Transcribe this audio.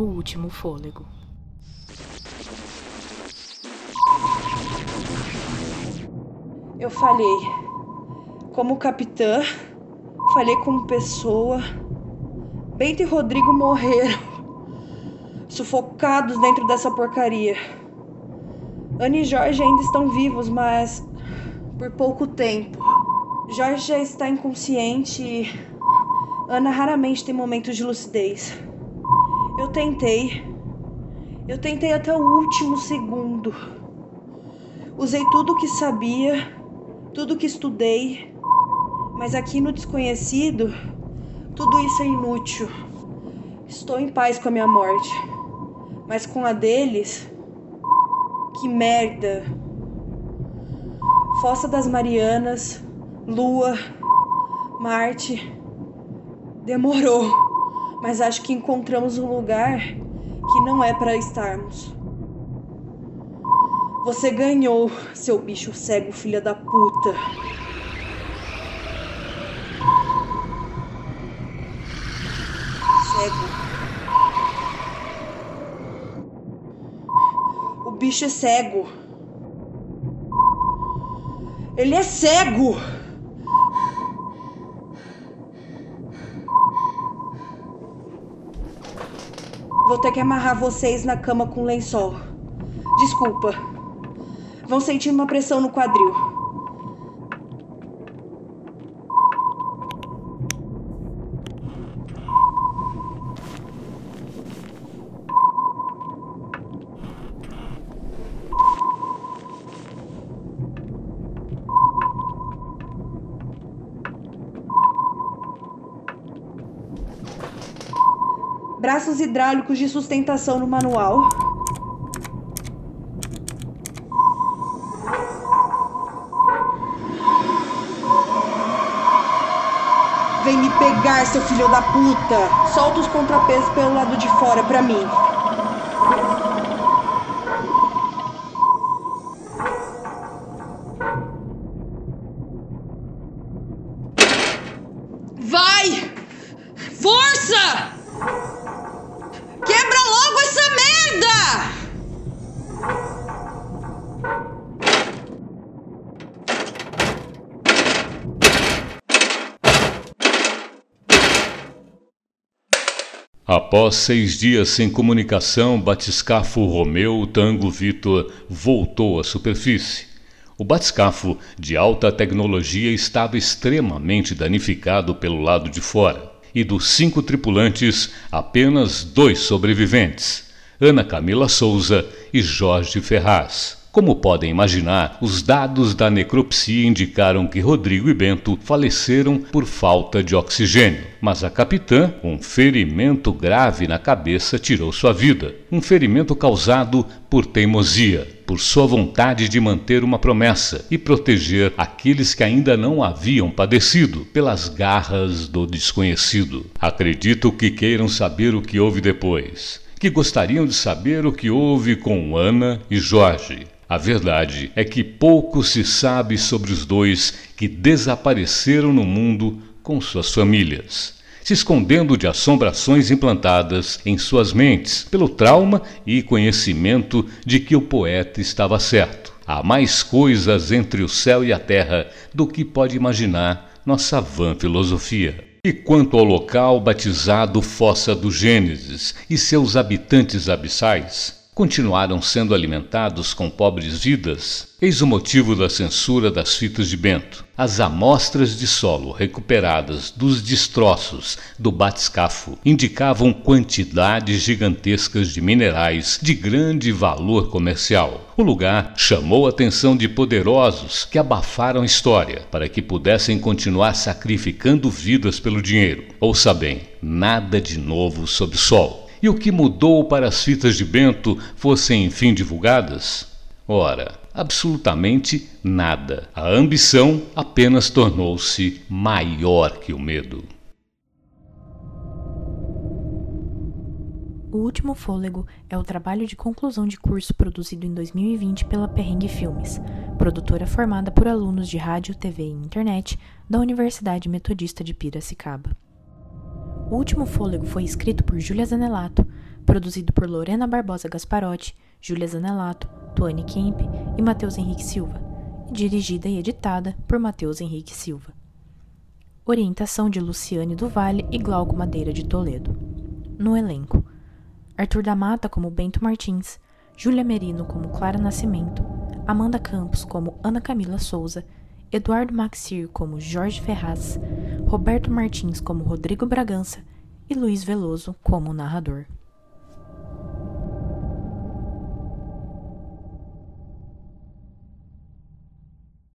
O último fôlego. Eu falhei. Como capitã, falhei como pessoa. Bento e Rodrigo morreram. Sufocados dentro dessa porcaria. Ana e Jorge ainda estão vivos, mas por pouco tempo. Jorge já está inconsciente e Ana raramente tem momentos de lucidez. Eu tentei. Eu tentei até o último segundo. Usei tudo o que sabia, tudo que estudei, mas aqui no desconhecido, tudo isso é inútil. Estou em paz com a minha morte, mas com a deles, que merda. Fossa das Marianas, Lua, Marte. Demorou, mas acho que encontramos um lugar que não é para estarmos. Você ganhou, seu bicho cego, filha da puta. Cego. O bicho é cego. Ele é cego! Vou ter que amarrar vocês na cama com lençol. Desculpa. Vão sentir uma pressão no quadril. Braços hidráulicos de sustentação no manual. Vem me pegar, seu filho da puta! Solta os contrapesos pelo lado de fora pra mim. Após seis dias sem comunicação, batiscafo Romeu Tango Vitor voltou à superfície. O batiscafo de alta tecnologia estava extremamente danificado pelo lado de fora. E dos cinco tripulantes, apenas dois sobreviventes: Ana Camila Souza e Jorge Ferraz. Como podem imaginar, os dados da necropsia indicaram que Rodrigo e Bento faleceram por falta de oxigênio. Mas a capitã, um ferimento grave na cabeça, tirou sua vida. Um ferimento causado por teimosia, por sua vontade de manter uma promessa e proteger aqueles que ainda não haviam padecido pelas garras do desconhecido. Acredito que queiram saber o que houve depois. Que gostariam de saber o que houve com Ana e Jorge. A verdade é que pouco se sabe sobre os dois que desapareceram no mundo com suas famílias, se escondendo de assombrações implantadas em suas mentes pelo trauma e conhecimento de que o poeta estava certo. Há mais coisas entre o céu e a terra do que pode imaginar nossa vã filosofia. E quanto ao local batizado Fossa do Gênesis e seus habitantes abissais, continuaram sendo alimentados com pobres vidas? Eis o motivo da censura das fitas de Bento. As amostras de solo recuperadas dos destroços do batiscafo indicavam quantidades gigantescas de minerais de grande valor comercial. O lugar chamou a atenção de poderosos que abafaram a história para que pudessem continuar sacrificando vidas pelo dinheiro. Ouça bem, nada de novo sob o sol. E o que mudou para as fitas de Bento fossem enfim divulgadas? Ora, absolutamente nada. A ambição apenas tornou-se maior que o medo. O Último Fôlego é o trabalho de conclusão de curso produzido em 2020 pela Perrengue Filmes, produtora formada por alunos de rádio, TV e internet da Universidade Metodista de Piracicaba. O Último Fôlego foi escrito por Júlia Zanelato, produzido por Lorena Barbosa Gasparotti, Júlia Zanelato, Tuane Kemp e Matheus Henrique Silva, e dirigida e editada por Matheus Henrique Silva. Orientação de Luciane do Vale e Glauco Madeira de Toledo. No elenco: Arthur da Mata como Bento Martins, Júlia Merino como Clara Nascimento, Amanda Campos como Ana Camila Souza, Eduardo Maxir como Jorge Ferraz, Roberto Martins como Rodrigo Bragança e Luiz Veloso como narrador.